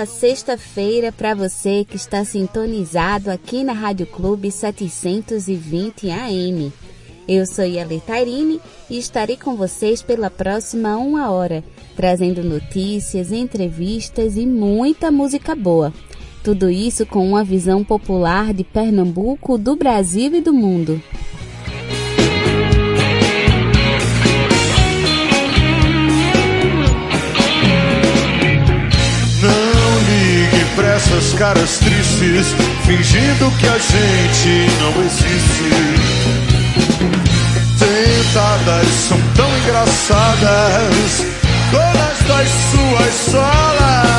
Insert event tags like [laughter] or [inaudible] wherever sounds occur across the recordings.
Boa sexta-feira para você que está sintonizado aqui na Rádio Clube 720 AM. Eu sou Yale Tairine e estarei com vocês pela próxima uma hora, trazendo notícias, entrevistas e muita música boa. Tudo isso com uma visão popular de Pernambuco, do Brasil e do mundo. Pra essas caras tristes, fingindo que a gente não existe. Tentadas são tão engraçadas, todas das suas solas.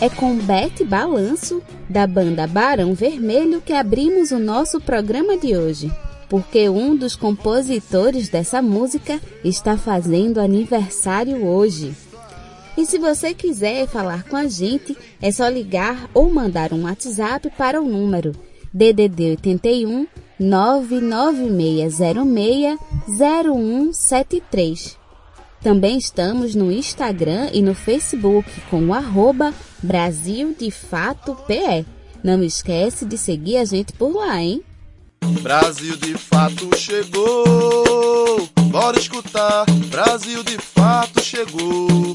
É com Bete Balanço, da banda Barão Vermelho, que abrimos o nosso programa de hoje. Porque um dos compositores dessa música está fazendo aniversário hoje. E se você quiser falar com a gente, é só ligar ou mandar um WhatsApp para o número DDD 81 99606 0173. Também estamos no Instagram e no Facebook com o arroba Brasil de Fato PE. Não esquece de seguir a gente por lá, hein? Brasil de fato chegou. Bora escutar. Brasil de fato chegou.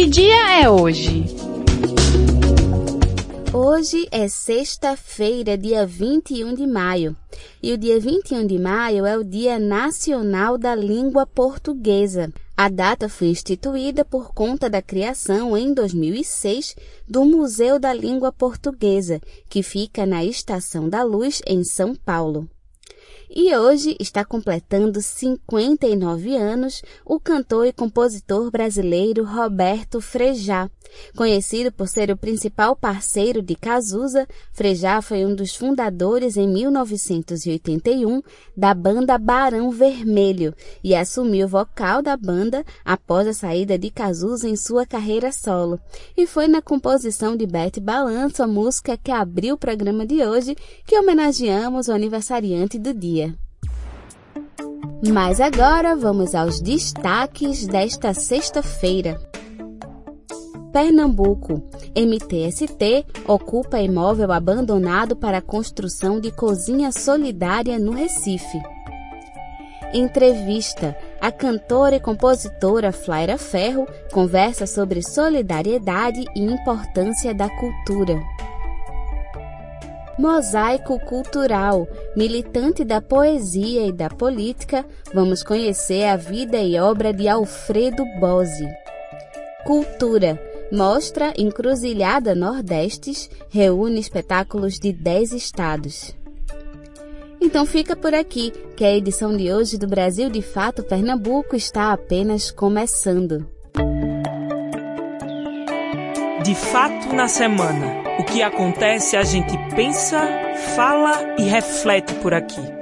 Que dia é hoje? Hoje é sexta-feira, dia 21 de maio. E o dia 21 de maio é o Dia Nacional da Língua Portuguesa. A data foi instituída por conta da criação, em 2006, do Museu da Língua Portuguesa, que fica na Estação da Luz, em São Paulo. E hoje está completando 59 anos o cantor e compositor brasileiro Roberto Frejá. Conhecido por ser o principal parceiro de Cazuza, Frejá foi um dos fundadores em 1981 da banda Barão Vermelho e assumiu o vocal da banda após a saída de Cazuza em sua carreira solo. E foi na composição de Bete Balanço, a música que abriu o programa de hoje, que homenageamos o aniversariante do dia. Mas agora vamos aos destaques desta sexta-feira. Pernambuco. MTST ocupa imóvel abandonado para construção de cozinha solidária no Recife. Entrevista. A cantora e compositora Flaira Ferro conversa sobre solidariedade e importância da cultura. Mosaico Cultural. Militante da poesia e da política, vamos conhecer a vida e obra de Alfredo Bose. Cultura. Mostra Encruzilhada Nordestes reúne espetáculos de 10 estados. Então fica por aqui, que a edição de hoje do Brasil de Fato Pernambuco está apenas começando. De fato na semana. O que acontece a gente pensa, fala e reflete por aqui.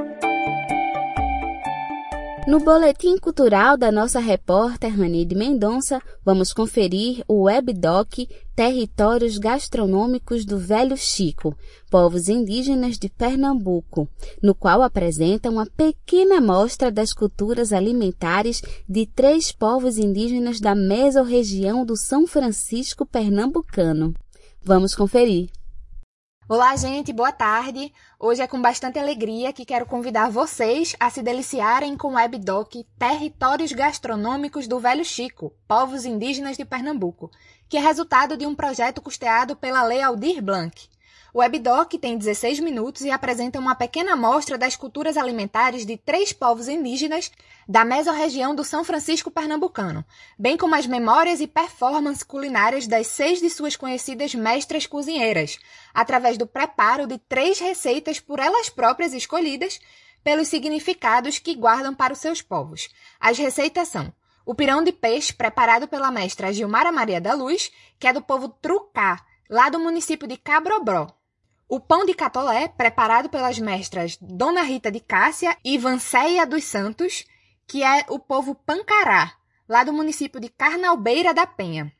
No boletim cultural da nossa repórter Ranide Mendonça, vamos conferir o webdoc Territórios Gastronômicos do Velho Chico, povos indígenas de Pernambuco, no qual apresenta uma pequena amostra das culturas alimentares de três povos indígenas da mesorregião do São Francisco pernambucano. Vamos conferir. Olá, gente, boa tarde. Hoje é com bastante alegria que quero convidar vocês a se deliciarem com o webdoc Territórios Gastronômicos do Velho Chico, Povos Indígenas de Pernambuco, que é resultado de um projeto custeado pela Lei Aldir Blanc. O webdoc tem 16 minutos e apresenta uma pequena amostra das culturas alimentares de três povos indígenas da mesorregião do São Francisco pernambucano, bem como as memórias e performances culinárias das seis de suas conhecidas mestras cozinheiras, através do preparo de três receitas por elas próprias escolhidas pelos significados que guardam para os seus povos. As receitas são o pirão de peixe, preparado pela mestra Gilmara Maria da Luz, que é do povo Trucá, lá do município de Cabrobró. O pão de catolé, preparado pelas mestras Dona Rita de Cássia e Vanceia dos Santos, que é o povo Pancará, lá do município de Carnalbeira da Penha.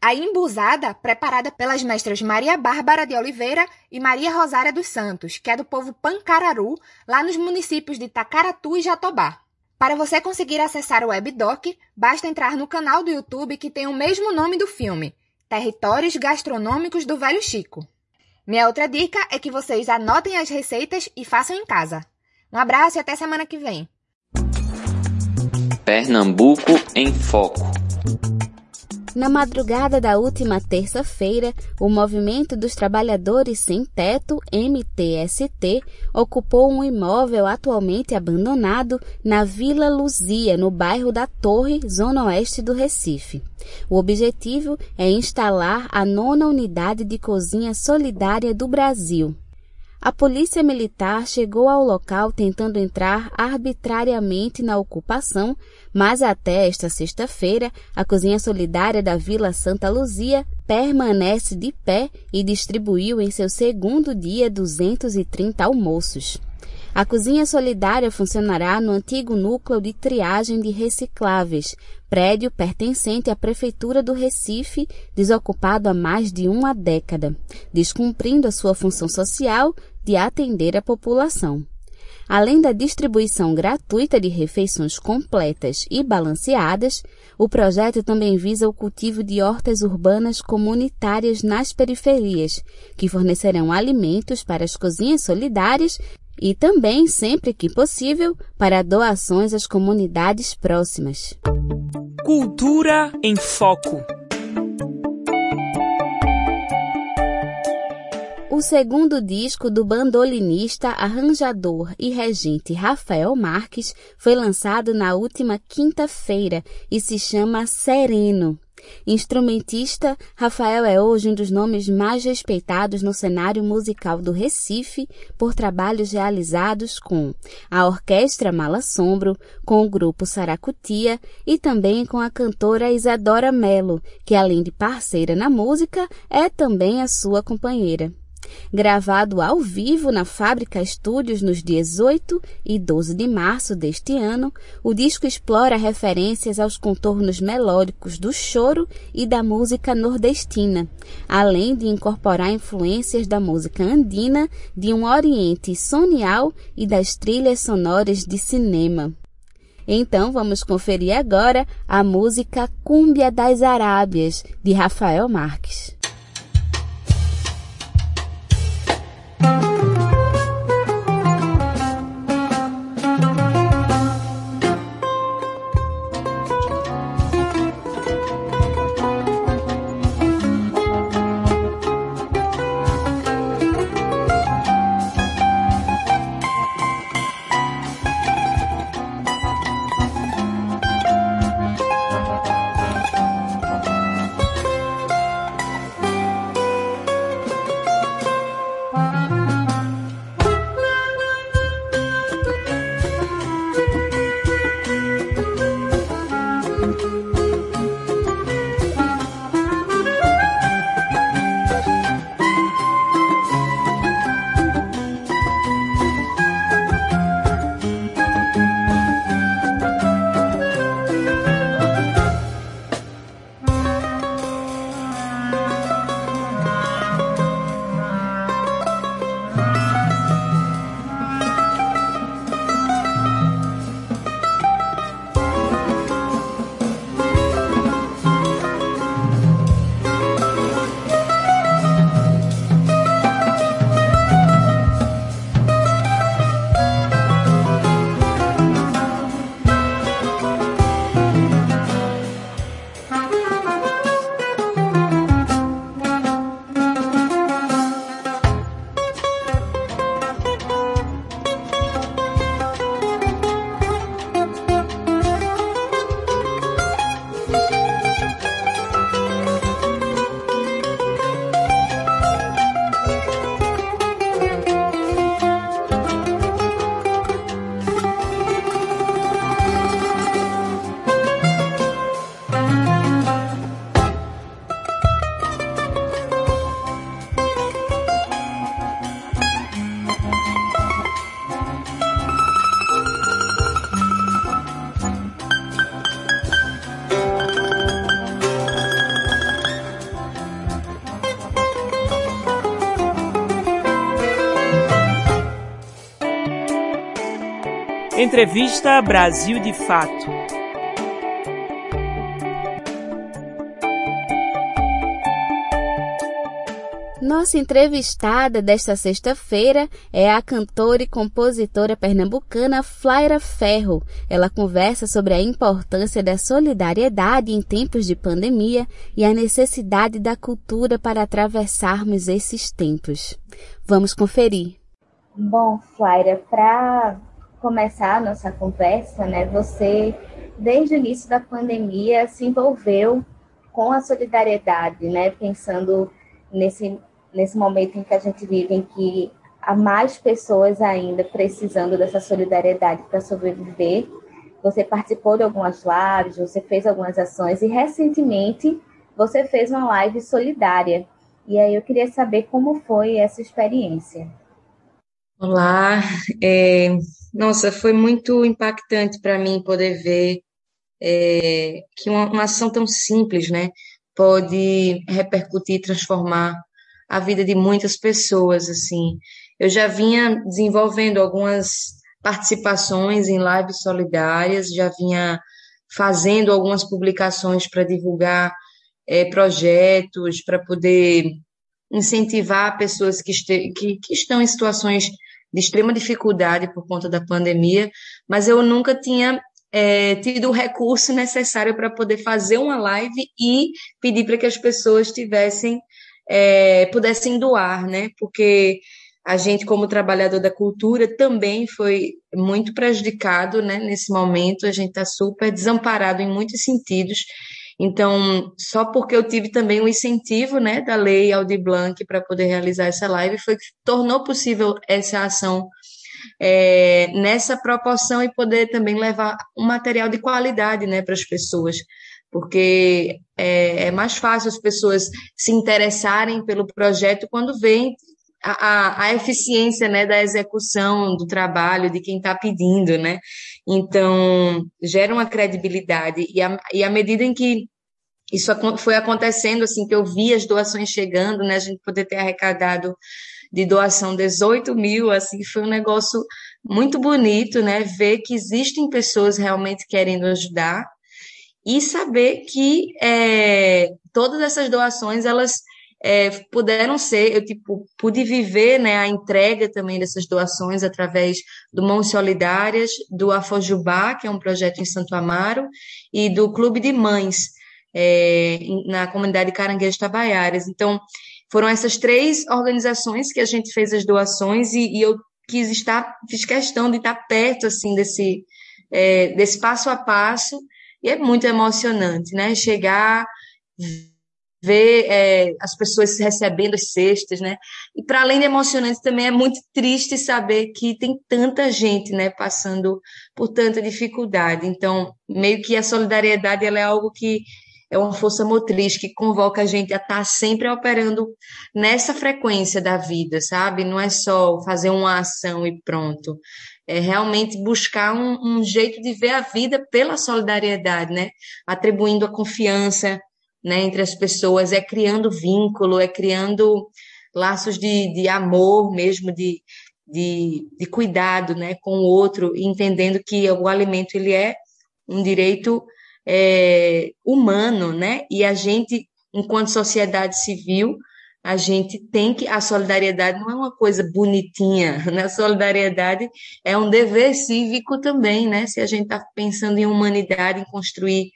A embusada, preparada pelas mestras Maria Bárbara de Oliveira e Maria Rosária dos Santos, que é do povo Pancararu, lá nos municípios de Tacaratu e Jatobá. Para você conseguir acessar o webdoc, basta entrar no canal do YouTube que tem o mesmo nome do filme, Territórios Gastronômicos do Velho Chico. Minha outra dica é que vocês anotem as receitas e façam em casa. Um abraço e até semana que vem. Pernambuco em Foco. Na madrugada da última terça-feira, o Movimento dos Trabalhadores Sem Teto, MTST, ocupou um imóvel atualmente abandonado na Vila Luzia, no bairro da Torre, zona oeste do Recife. O objetivo é instalar a nona unidade de cozinha solidária do Brasil. A polícia militar chegou ao local tentando entrar arbitrariamente na ocupação, mas até esta sexta-feira, a Cozinha Solidária da Vila Santa Luzia permanece de pé e distribuiu em seu segundo dia 230 almoços. A cozinha solidária funcionará no antigo núcleo de triagem de recicláveis, prédio pertencente à Prefeitura do Recife, desocupado há mais de uma década, descumprindo a sua função social de atender a população. Além da distribuição gratuita de refeições completas e balanceadas, o projeto também visa o cultivo de hortas urbanas comunitárias nas periferias, que fornecerão alimentos para as cozinhas solidárias e também, sempre que possível, para doações às comunidades próximas. Cultura em Foco. O segundo disco do bandolinista, arranjador e regente Rafael Marques foi lançado na última quinta-feira e se chama Sereno. Instrumentista, Rafael é hoje um dos nomes mais respeitados no cenário musical do Recife por trabalhos realizados com a Orquestra Sombro, com o grupo Saracutia e também com a cantora Isadora Mello, que além de parceira na música, é também a sua companheira. Gravado ao vivo na Fábrica Estúdios nos dias 8 e 12 de março deste ano, o disco explora referências aos contornos melódicos do choro e da música nordestina, além de incorporar influências da música andina, de um oriente sonial e das trilhas sonoras de cinema. Então vamos conferir agora a música Cúmbia das Arábias, de Rafael Marques. Entrevista Brasil de Fato. Nossa entrevistada desta sexta-feira é a cantora e compositora pernambucana Flaira Ferro. Ela conversa sobre a importância da solidariedade em tempos de pandemia e a necessidade da cultura para atravessarmos esses tempos. Vamos conferir. Bom, Flaira, para começar a nossa conversa, né, você desde o início da pandemia se envolveu com a solidariedade, né, pensando nesse nesse momento em que a gente vive, em que há mais pessoas ainda precisando dessa solidariedade para sobreviver. Você participou de algumas lives, você fez algumas ações e recentemente você fez uma live solidária. E aí eu queria saber como foi essa experiência. Olá, é, nossa, foi muito impactante para mim poder ver é, que uma, uma ação tão simples, né, pode repercutir, transformar a vida de muitas pessoas, assim. Eu já vinha desenvolvendo algumas participações em lives solidárias, já vinha fazendo algumas publicações para divulgar é, projetos, para poder incentivar pessoas que, este, que, que estão em situações de extrema dificuldade por conta da pandemia, mas eu nunca tinha é, tido o recurso necessário para poder fazer uma live e pedir para que as pessoas tivessem é, pudessem doar, né? Porque a gente, como trabalhador da cultura, também foi muito prejudicado né, nesse momento. A gente está super desamparado em muitos sentidos. Então, só porque eu tive também o incentivo né, da lei Aldir Blanc para poder realizar essa live, foi que tornou possível essa ação é, nessa proporção e poder também levar um material de qualidade né, para as pessoas porque é, é, mais fácil as pessoas se interessarem pelo projeto quando veem a, a, a eficiência né, da execução do trabalho de quem está pedindo, né? Então, gera uma credibilidade. E, a, e à medida em que isso foi acontecendo, assim, que eu vi as doações chegando, né? A gente poder ter arrecadado de doação 18 mil, assim, foi um negócio muito bonito, né? Ver que existem pessoas realmente querendo ajudar e saber que é, todas essas doações elas é, puderam ser, eu tipo pude viver né, a entrega também dessas doações através do Mãos Solidárias, do Afojubá, que é um projeto em Santo Amaro, e do Clube de Mães, é, na comunidade Caranguejo Tabaiaras. Então, foram essas três organizações que a gente fez as doações e, e eu quis estar, fiz questão de estar perto assim desse, é, desse passo a passo e é muito emocionante, né? Chegar, ver é, as pessoas recebendo as cestas, né? E para além de emocionante, também é muito triste saber que tem tanta gente, né, passando por tanta dificuldade. Então, meio que a solidariedade ela é algo que é uma força motriz que convoca a gente a estar tá sempre operando nessa frequência da vida, sabe? Não é só fazer uma ação e pronto é realmente buscar um, um, jeito de ver a vida pela solidariedade, né? Atribuindo a confiança né, entre as pessoas, é criando vínculo, é criando laços de, de amor mesmo, de, de, de cuidado né, com o outro, entendendo que o alimento ele é um direito é, humano, né? E a gente, enquanto sociedade civil, a gente tem que. A solidariedade não é uma coisa bonitinha, [laughs] né? A solidariedade é um dever cívico também, né? Se a gente está pensando em humanidade, em construir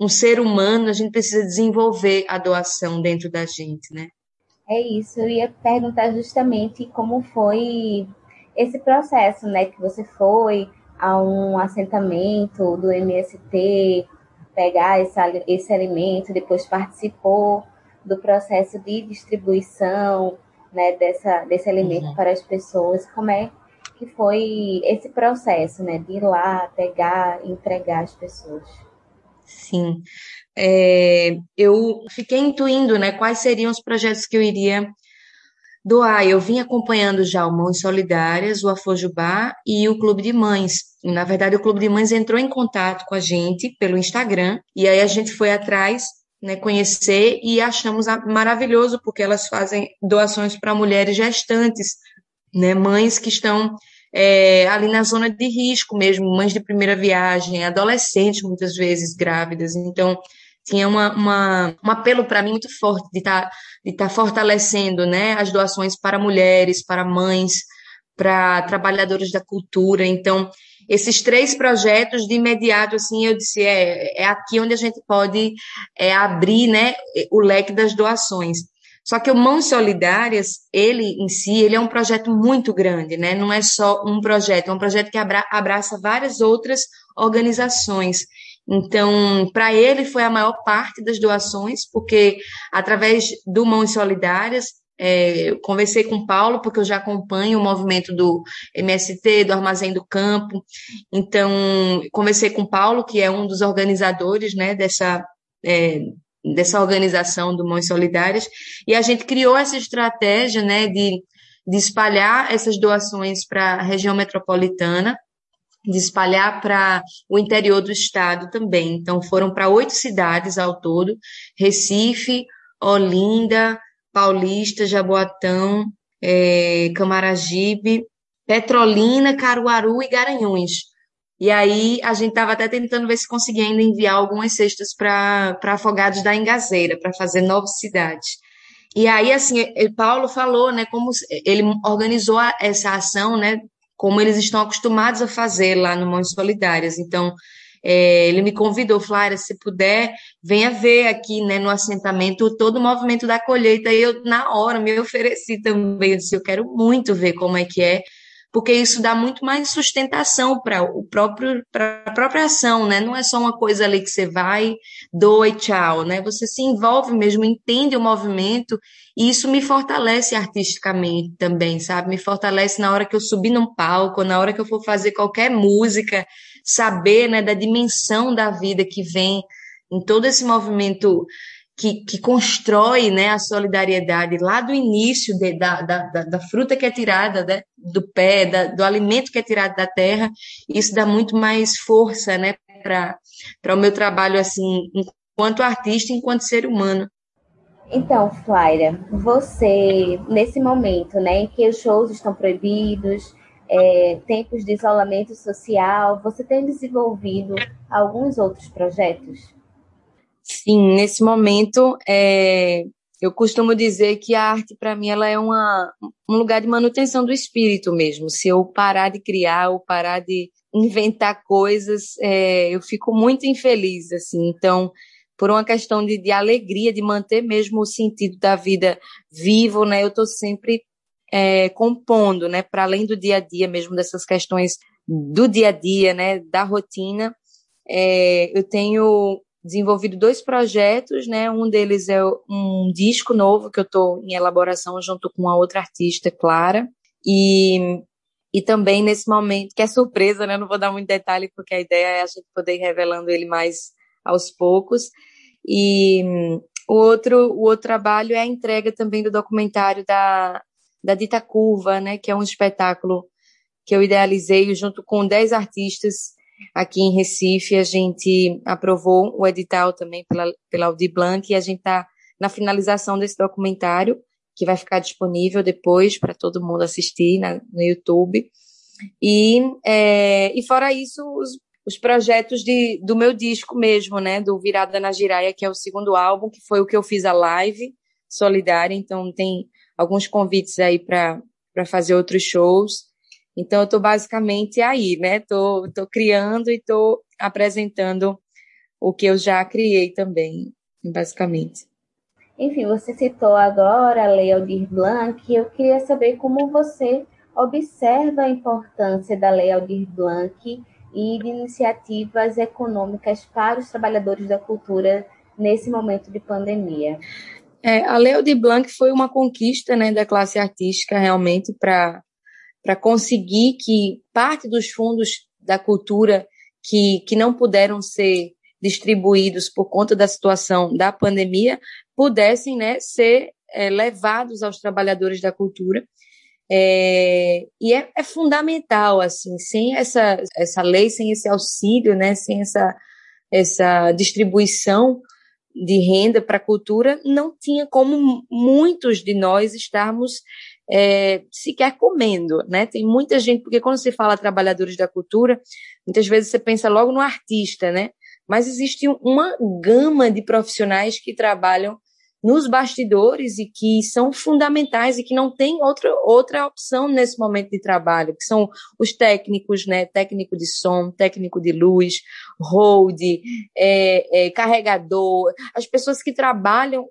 um ser humano, a gente precisa desenvolver a doação dentro da gente, né? É isso, eu ia perguntar justamente como foi esse processo, né? Que você foi a um assentamento do MST, pegar esse, esse alimento, depois participou do processo de distribuição né, dessa, desse alimento uhum. para as pessoas, como é que foi esse processo né, de ir lá, pegar, entregar às pessoas. Sim, é, eu fiquei intuindo né, quais seriam os projetos que eu iria doar. Eu vim acompanhando já o Mães Solidárias, o Afojubá e o Clube de Mães. Na verdade, o Clube de Mães entrou em contato com a gente pelo Instagram e aí a gente foi atrás né, conhecer e achamos maravilhoso porque elas fazem doações para mulheres gestantes, né, mães que estão é, ali na zona de risco mesmo, mães de primeira viagem, adolescentes muitas vezes grávidas. Então, tinha uma, uma um apelo para mim muito forte de estar tá, de tá fortalecendo né, as doações para mulheres, para mães, para trabalhadores da cultura. Então, esses três projetos, de imediato, assim, eu disse, é, é aqui onde a gente pode é, abrir né, o leque das doações. Só que o Mãos Solidárias, ele em si, ele é um projeto muito grande, né? Não é só um projeto, é um projeto que abra, abraça várias outras organizações. Então, para ele foi a maior parte das doações, porque através do Mãos Solidárias, é, eu conversei com o Paulo, porque eu já acompanho o movimento do MST, do Armazém do Campo. Então, conversei com o Paulo, que é um dos organizadores né, dessa, é, dessa organização do Mães Solidárias, e a gente criou essa estratégia né, de, de espalhar essas doações para a região metropolitana, de espalhar para o interior do estado também. Então, foram para oito cidades ao todo: Recife, Olinda, Paulista, Jaboatão, é, Camaragibe, Petrolina, Caruaru e Garanhuns. E aí a gente estava até tentando ver se conseguia ainda enviar algumas cestas para Afogados da Engazeira, para fazer nove cidades. E aí, assim, Paulo falou, né, como ele organizou essa ação, né, como eles estão acostumados a fazer lá no Mãos Solidárias. Então, é, ele me convidou, Flávia, se puder, venha ver aqui, né, no assentamento, todo o movimento da colheita. E eu, na hora, me ofereci também. Eu disse, eu quero muito ver como é que é, porque isso dá muito mais sustentação para o próprio para a própria ação, né? Não é só uma coisa ali que você vai, doa e tchau, né? Você se envolve mesmo, entende o movimento e isso me fortalece artisticamente também, sabe? Me fortalece na hora que eu subir num palco, na hora que eu for fazer qualquer música, saber, né, da dimensão da vida que vem em todo esse movimento que, que constrói né, a solidariedade lá do início de, da, da, da, fruta que é tirada né, do pé, da, do alimento que é tirado da terra, isso dá muito mais força né, para o meu trabalho assim, enquanto artista, enquanto ser humano. Então, Flaira, você, nesse momento né, em que os shows estão proibidos, é, tempos de isolamento social, você tem desenvolvido alguns outros projetos? Sim, nesse momento, é, eu costumo dizer que a arte, para mim, ela é uma, um lugar de manutenção do espírito mesmo. Se eu parar de criar ou parar de inventar coisas, é, eu fico muito infeliz, assim. Então, por uma questão de, de alegria, de manter mesmo o sentido da vida vivo, né? Eu estou sempre é, compondo, né? Para além do dia a dia mesmo, dessas questões do dia a dia, né? Da rotina. É, eu tenho desenvolvido dois projetos, né? Um deles é um disco novo que eu estou em elaboração junto com a outra artista, Clara, e e também nesse momento, que é surpresa, né? Não vou dar muito detalhe porque a ideia é a gente poder ir revelando ele mais aos poucos. E o outro, o outro trabalho é a entrega também do documentário da, da Dita Curva, né? Que é um espetáculo que eu idealizei junto com dez artistas Aqui em Recife, a gente aprovou o edital também pela, pela Audi Blanc e a gente está na finalização desse documentário, que vai ficar disponível depois para todo mundo assistir na, no YouTube. E, é, e fora isso, os, os projetos de, do meu disco mesmo, né? Do Virada na Giraia, que é o segundo álbum, que foi o que eu fiz a live solidária. Então, tem alguns convites aí para fazer outros shows. Então, eu estou basicamente aí, né? Estou tô, tô criando e estou apresentando o que eu já criei também, basicamente. Enfim, você citou agora a Lei Aldir Blanc, e eu queria saber como você observa a importância da Lei Aldir Blanc e de iniciativas econômicas para os trabalhadores da cultura nesse momento de pandemia. É, a Lei Aldir Blanc foi uma conquista né, da classe artística realmente para para conseguir que parte dos fundos da cultura que, que não puderam ser distribuídos por conta da situação da pandemia pudessem né, ser é, levados aos trabalhadores da cultura. É, e é, é, fundamental, assim, sem essa, essa lei, sem esse auxílio, né, sem essa, essa distribuição de renda para a cultura, não tinha como muitos de nós estarmos é, sequer comendo, né? Tem muita gente, porque quando você fala trabalhadores da cultura, muitas vezes você pensa logo no artista, né? Mas existe uma gama de profissionais que trabalham nos bastidores e que são fundamentais e que não tem outra, outra opção nesse momento de trabalho, que são os técnicos, né? Técnico de som, técnico de luz, hold, é, é, carregador, as pessoas que trabalham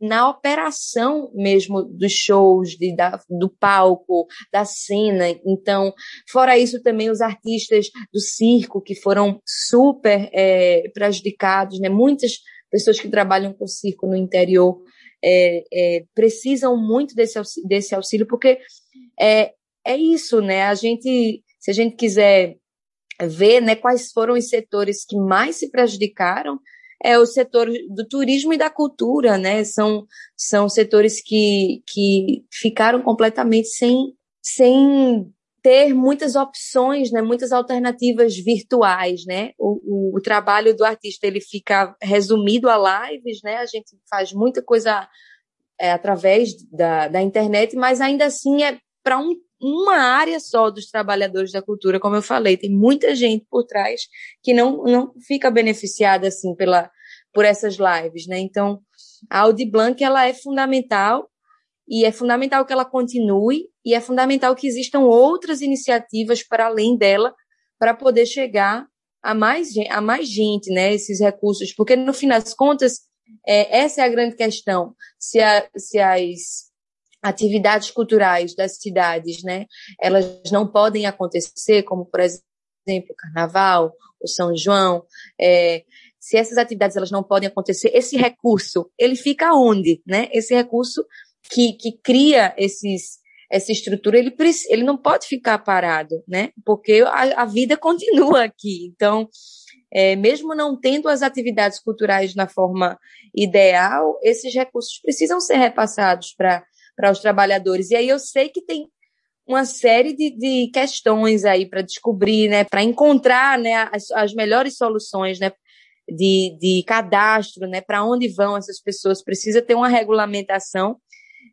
na operação mesmo dos shows, de, da, do palco, da cena. Então, fora isso, também os artistas do circo que foram super é, prejudicados, né? Muitas pessoas que trabalham com circo no interior é, é, precisam muito desse auxílio, desse auxílio, porque é, é isso, né? A gente, se a gente quiser ver né, quais foram os setores que mais se prejudicaram, é o setor do turismo e da cultura, né? São, são setores que, que ficaram completamente sem, sem ter muitas opções, né, muitas alternativas virtuais, né? O, o, o, trabalho do artista ele fica resumido a lives, né? A gente faz muita coisa é, através da, da internet, mas ainda assim é para um, uma área só dos trabalhadores da cultura, como eu falei, tem muita gente por trás que não, não fica beneficiada assim pela por essas lives, né? Então, a Audi Blanc ela é fundamental e é fundamental que ela continue e é fundamental que existam outras iniciativas para além dela para poder chegar a mais, a mais gente, né, esses recursos, porque no fim das contas, é, essa é a grande questão, se, a, se as atividades culturais das cidades, né, elas não podem acontecer, como por exemplo o Carnaval, o São João, é, se essas atividades elas não podem acontecer, esse recurso, ele fica onde, né? Esse recurso que, que cria esses, essa estrutura, ele, ele não pode ficar parado, né? Porque a, a vida [laughs] continua aqui. Então, é, mesmo não tendo as atividades culturais na forma ideal, esses recursos precisam ser repassados para os trabalhadores. E aí eu sei que tem uma série de, de questões aí para descobrir, né, para encontrar né, as, as melhores soluções, né, de, de cadastro, né, para onde vão essas pessoas. Precisa ter uma regulamentação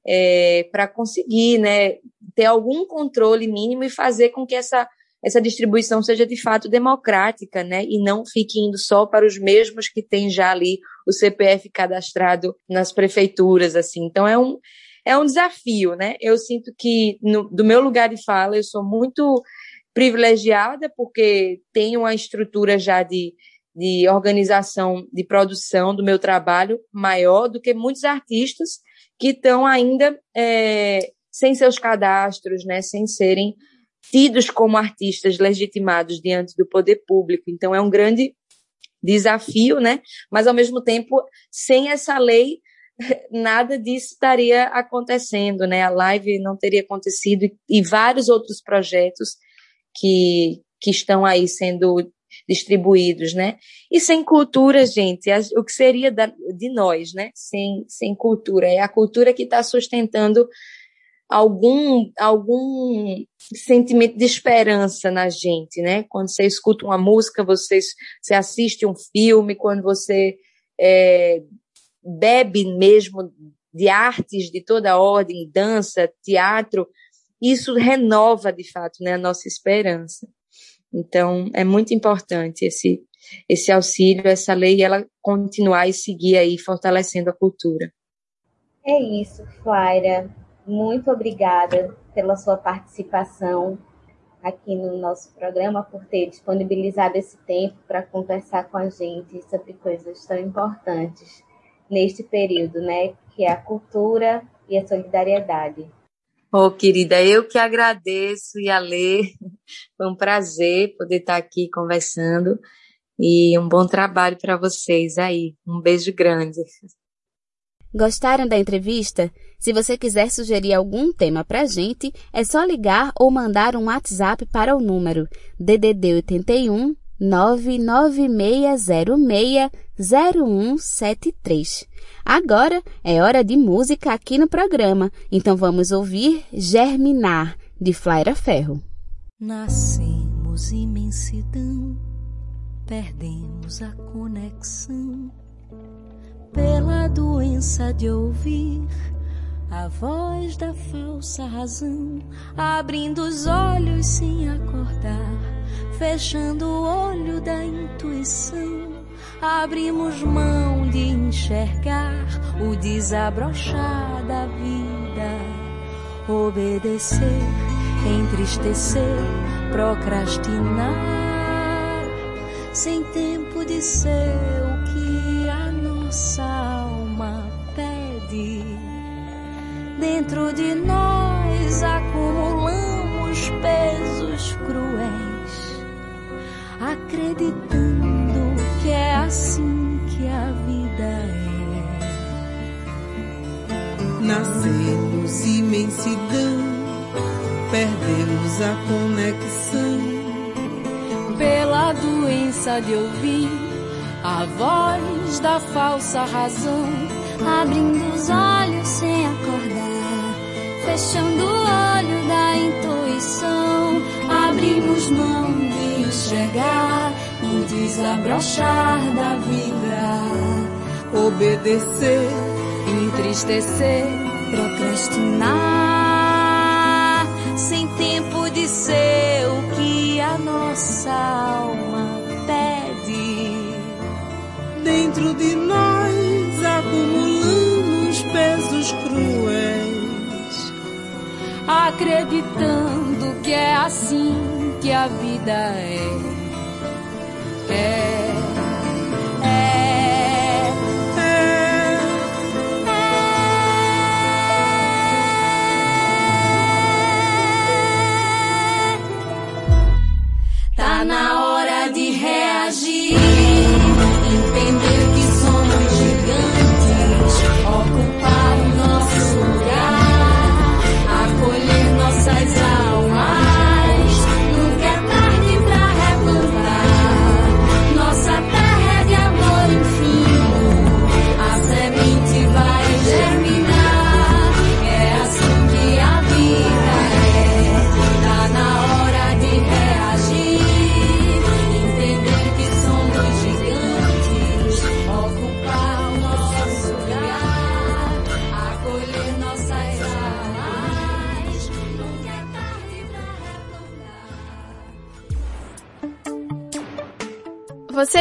é, para conseguir né, ter algum controle mínimo e fazer com que essa, essa distribuição seja de fato democrática, né, e não fique indo só para os mesmos que têm já ali o CPF cadastrado nas prefeituras, assim. Então é um é um desafio, né? Eu sinto que no, do meu lugar de fala eu sou muito privilegiada porque tenho uma estrutura já de de organização de produção do meu trabalho maior do que muitos artistas que estão ainda é, sem seus cadastros, né, sem serem tidos como artistas legitimados diante do poder público. Então é um grande desafio, né? Mas ao mesmo tempo, sem essa lei, [laughs] nada disso estaria acontecendo, né? A live não teria acontecido e vários outros projetos que, que estão aí sendo distribuídos, né? E sem cultura, gente, o que seria de nós, né? Sem, sem cultura. É a cultura que está sustentando algum, algum sentimento de esperança na gente, né? Quando você escuta uma música, você, você assiste um filme, quando você é, bebe mesmo de artes de toda ordem, dança, teatro, isso renova de fato né, a nossa esperança. Então, é muito importante esse, esse auxílio, essa lei, ela continuar e seguir aí fortalecendo a cultura. É isso, Flaira. Muito obrigada pela sua participação aqui no nosso programa, por ter disponibilizado esse tempo para conversar com a gente sobre coisas tão importantes neste período, né? Que é a cultura e a solidariedade. Oh, querida, eu que agradeço e a ler. [laughs] Foi um prazer poder estar aqui conversando e um bom trabalho para vocês aí. Um beijo grande. Gostaram da entrevista? Se você quiser sugerir algum tema para gente, é só ligar ou mandar um WhatsApp para o número DDD 81 996060173. Agora é hora de música aqui no programa, então vamos ouvir Germinar, de Flaira Ferro. Nascemos imensidão, perdemos a conexão pela doença de ouvir a voz da falsa razão, abrindo os olhos sem acordar, fechando o olho da intuição. Abrimos mão de enxergar o desabrochar da vida, obedecer, entristecer, procrastinar, sem tempo de ser o que a nossa alma pede. Dentro de nós acumulamos pesos cruéis, é assim que a vida é. Nascemos imensidão, perdemos a conexão. Pela doença de ouvir a voz da falsa razão, abrindo os olhos sem acordar fechando o olho da intuição, abrimos mão de enxergar o desabrochar da vida, obedecer, entristecer, procrastinar, sem tempo de ser o que a nossa alma pede. Dentro de nós acumulamos pesos cruéis acreditando que é assim que a vida é. É. É. É. Tá na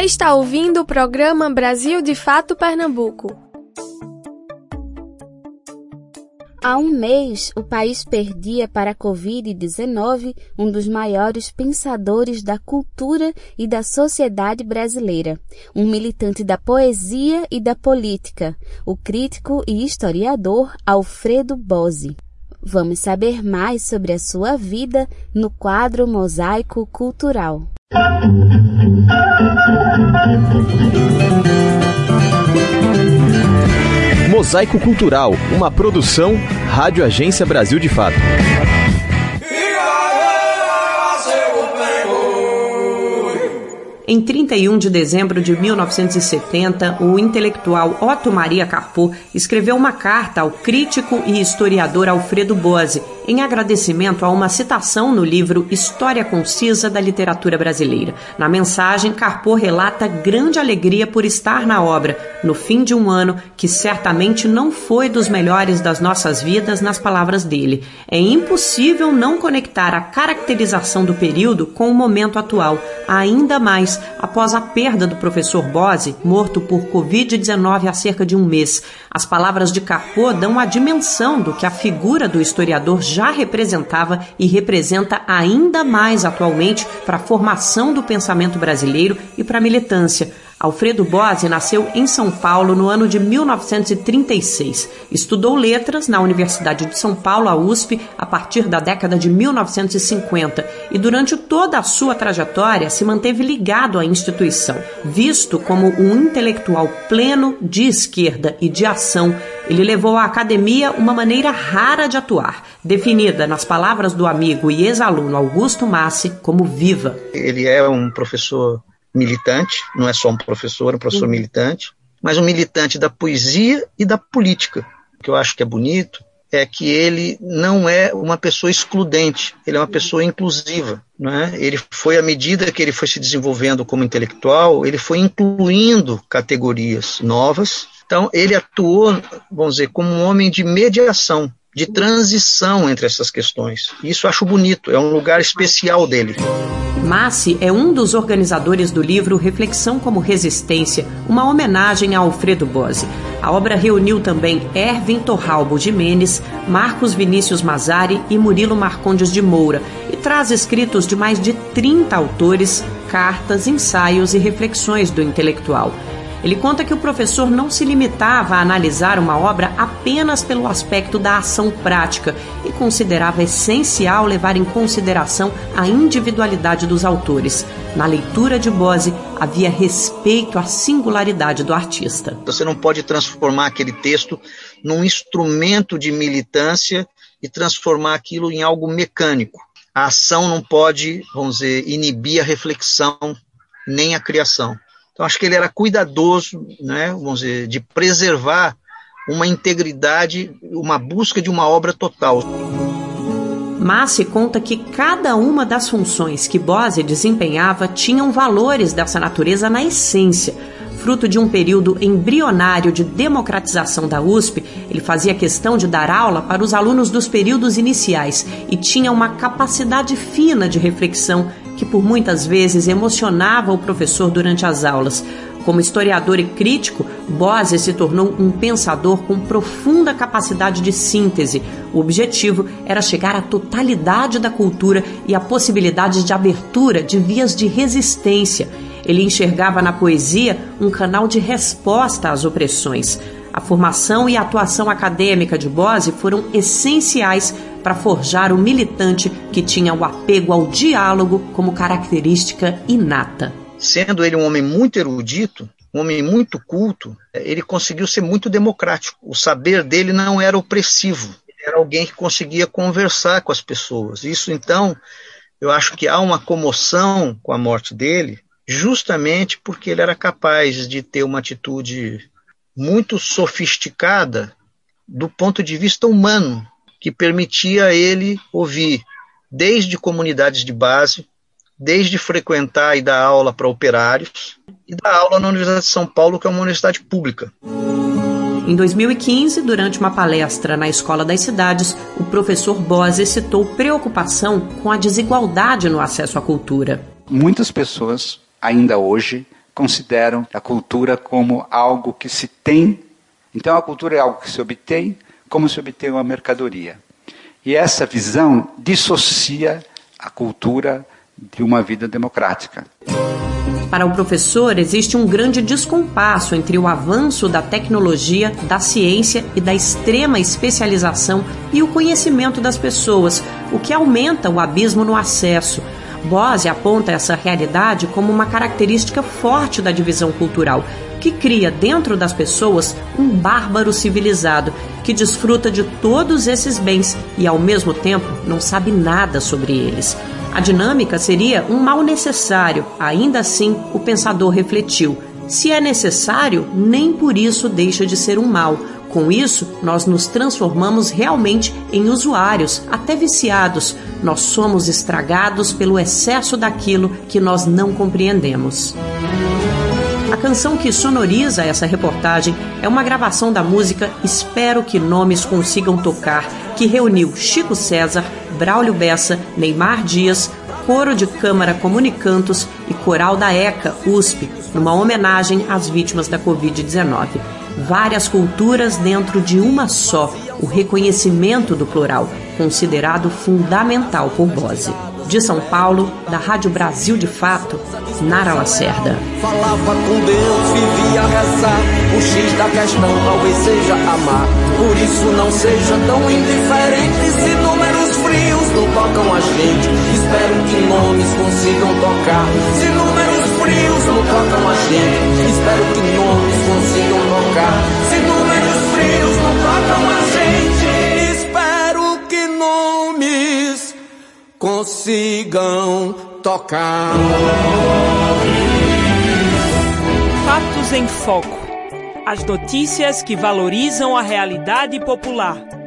está ouvindo o programa Brasil de Fato Pernambuco. Há um mês, o país perdia para a Covid-19 um dos maiores pensadores da cultura e da sociedade brasileira, um militante da poesia e da política, o crítico e historiador Alfredo Bose. Vamos saber mais sobre a sua vida no quadro Mosaico Cultural. Mosaico Cultural, uma produção Rádio Agência Brasil de Fato. Em 31 de dezembro de 1970, o intelectual Otto Maria Carpo escreveu uma carta ao crítico e historiador Alfredo Bose, em agradecimento a uma citação no livro História Concisa da Literatura Brasileira. Na mensagem, Carpo relata grande alegria por estar na obra, no fim de um ano que certamente não foi dos melhores das nossas vidas, nas palavras dele. É impossível não conectar a caracterização do período com o momento atual, ainda mais após a perda do professor Bose, morto por Covid-19 há cerca de um mês. As palavras de Carpo dão a dimensão do que a figura do historiador já representava e representa ainda mais atualmente para a formação do pensamento brasileiro e para a militância. Alfredo Bose nasceu em São Paulo no ano de 1936. Estudou letras na Universidade de São Paulo, a USP, a partir da década de 1950 e durante toda a sua trajetória se manteve ligado à instituição. Visto como um intelectual pleno de esquerda e de ação, ele levou à academia uma maneira rara de atuar, definida nas palavras do amigo e ex-aluno Augusto Massi como viva. Ele é um professor militante, não é só um professor, um professor militante, mas um militante da poesia e da política, que eu acho que é bonito, é que ele não é uma pessoa excludente, ele é uma pessoa inclusiva. Né? Ele foi, à medida que ele foi se desenvolvendo como intelectual, ele foi incluindo categorias novas. Então, ele atuou, vamos dizer, como um homem de mediação, de transição entre essas questões. Isso eu acho bonito, é um lugar especial dele. Massi é um dos organizadores do livro Reflexão como Resistência, uma homenagem a Alfredo Bose. A obra reuniu também Erwin Torralbo de Menes, Marcos Vinícius Mazari e Murilo Marcondes de Moura e traz escritos de mais de 30 autores, cartas, ensaios e reflexões do intelectual. Ele conta que o professor não se limitava a analisar uma obra apenas pelo aspecto da ação prática e considerava essencial levar em consideração a individualidade dos autores. Na leitura de Bose, havia respeito à singularidade do artista. Você não pode transformar aquele texto num instrumento de militância e transformar aquilo em algo mecânico. A ação não pode, vamos dizer, inibir a reflexão nem a criação. Então, acho que ele era cuidadoso, né, vamos dizer, de preservar uma integridade, uma busca de uma obra total. Massi conta que cada uma das funções que Bose desempenhava tinham valores dessa natureza na essência. Fruto de um período embrionário de democratização da USP, ele fazia questão de dar aula para os alunos dos períodos iniciais e tinha uma capacidade fina de reflexão que por muitas vezes emocionava o professor durante as aulas. Como historiador e crítico, Bose se tornou um pensador com profunda capacidade de síntese. O objetivo era chegar à totalidade da cultura e à possibilidade de abertura de vias de resistência. Ele enxergava na poesia um canal de resposta às opressões. A formação e a atuação acadêmica de Bose foram essenciais para forjar o militante que tinha o apego ao diálogo como característica inata. Sendo ele um homem muito erudito, um homem muito culto, ele conseguiu ser muito democrático. O saber dele não era opressivo, era alguém que conseguia conversar com as pessoas. Isso, então, eu acho que há uma comoção com a morte dele, justamente porque ele era capaz de ter uma atitude muito sofisticada do ponto de vista humano, que permitia a ele ouvir desde comunidades de base, desde frequentar e dar aula para operários, e dar aula na Universidade de São Paulo, que é uma universidade pública. Em 2015, durante uma palestra na Escola das Cidades, o professor Bose citou preocupação com a desigualdade no acesso à cultura. Muitas pessoas, ainda hoje, consideram a cultura como algo que se tem. Então a cultura é algo que se obtém, como se obtém uma mercadoria. E essa visão dissocia a cultura de uma vida democrática. Para o professor, existe um grande descompasso entre o avanço da tecnologia, da ciência e da extrema especialização e o conhecimento das pessoas, o que aumenta o abismo no acesso, Bose aponta essa realidade como uma característica forte da divisão cultural, que cria dentro das pessoas um bárbaro civilizado que desfruta de todos esses bens e, ao mesmo tempo, não sabe nada sobre eles. A dinâmica seria um mal necessário, ainda assim, o pensador refletiu. Se é necessário, nem por isso deixa de ser um mal, com isso, nós nos transformamos realmente em usuários, até viciados. Nós somos estragados pelo excesso daquilo que nós não compreendemos. A canção que sonoriza essa reportagem é uma gravação da música Espero que Nomes Consigam Tocar, que reuniu Chico César, Braulio Bessa, Neymar Dias, Coro de Câmara Comunicantos e Coral da ECA, USP, numa homenagem às vítimas da Covid-19 várias culturas dentro de uma só, o reconhecimento do plural, considerado fundamental por Bose. De São Paulo, da Rádio Brasil de Fato, Nara Lacerda. Falava com Deus, vivia a rezar. O X da questão talvez seja amar. Por isso não seja tão indiferente se números frios não tocam a gente. Espero que nomes consigam tocar. Se números frios não tocam a gente. Espero que nomes consigam tocar. Se números frios não tocam consigam tocar. Fatos em Foco. As notícias que valorizam a realidade popular.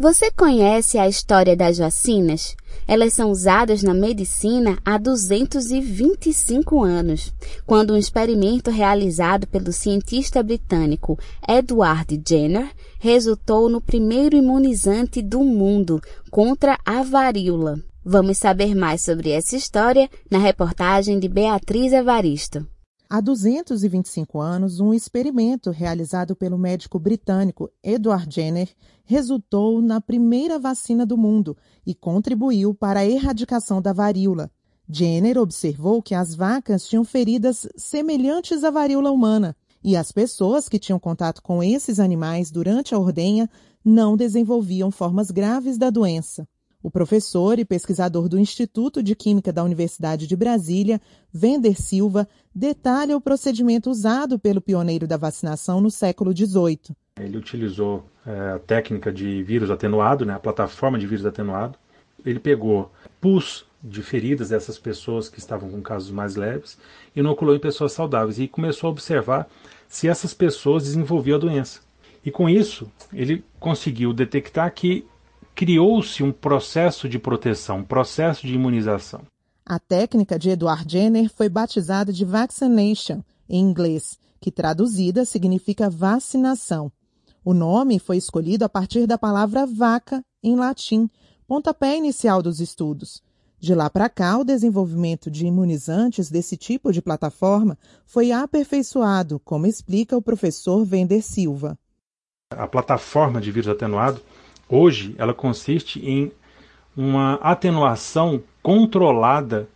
Você conhece a história das vacinas? Elas são usadas na medicina há 225 anos, quando um experimento realizado pelo cientista britânico Edward Jenner resultou no primeiro imunizante do mundo contra a varíola. Vamos saber mais sobre essa história na reportagem de Beatriz Evaristo. Há 225 anos, um experimento realizado pelo médico britânico Edward Jenner resultou na primeira vacina do mundo e contribuiu para a erradicação da varíola. Jenner observou que as vacas tinham feridas semelhantes à varíola humana e as pessoas que tinham contato com esses animais durante a ordenha não desenvolviam formas graves da doença. O professor e pesquisador do Instituto de Química da Universidade de Brasília, Vender Silva, detalha o procedimento usado pelo pioneiro da vacinação no século XVIII. Ele utilizou é, a técnica de vírus atenuado, né, a plataforma de vírus atenuado. Ele pegou pus de feridas dessas pessoas que estavam com casos mais leves inoculou em pessoas saudáveis e começou a observar se essas pessoas desenvolviam a doença. E com isso, ele conseguiu detectar que criou-se um processo de proteção, um processo de imunização. A técnica de Edward Jenner foi batizada de vaccination, em inglês, que traduzida significa vacinação. O nome foi escolhido a partir da palavra vaca, em latim, pontapé inicial dos estudos. De lá para cá, o desenvolvimento de imunizantes desse tipo de plataforma foi aperfeiçoado, como explica o professor Vender Silva. A plataforma de vírus atenuado Hoje, ela consiste em uma atenuação controlada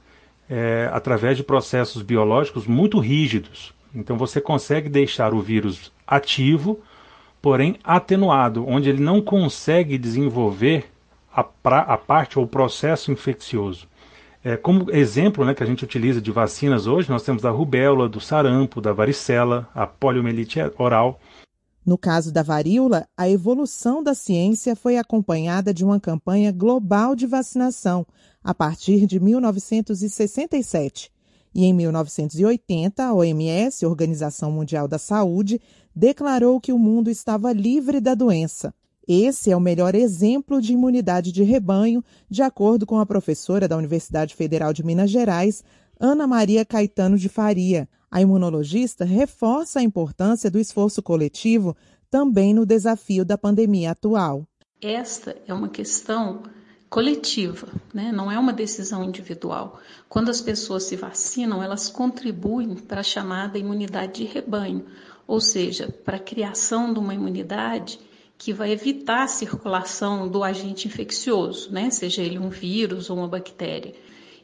é, através de processos biológicos muito rígidos. Então, você consegue deixar o vírus ativo, porém atenuado, onde ele não consegue desenvolver a, pra, a parte ou o processo infeccioso. É, como exemplo né, que a gente utiliza de vacinas hoje, nós temos a rubéola, do sarampo, da varicela, a poliomielite oral. No caso da varíola, a evolução da ciência foi acompanhada de uma campanha global de vacinação a partir de 1967. E em 1980, a OMS, Organização Mundial da Saúde, declarou que o mundo estava livre da doença. Esse é o melhor exemplo de imunidade de rebanho, de acordo com a professora da Universidade Federal de Minas Gerais, Ana Maria Caetano de Faria. A imunologista reforça a importância do esforço coletivo também no desafio da pandemia atual. Esta é uma questão coletiva, né? não é uma decisão individual. Quando as pessoas se vacinam, elas contribuem para a chamada imunidade de rebanho, ou seja, para a criação de uma imunidade que vai evitar a circulação do agente infeccioso, né? seja ele um vírus ou uma bactéria.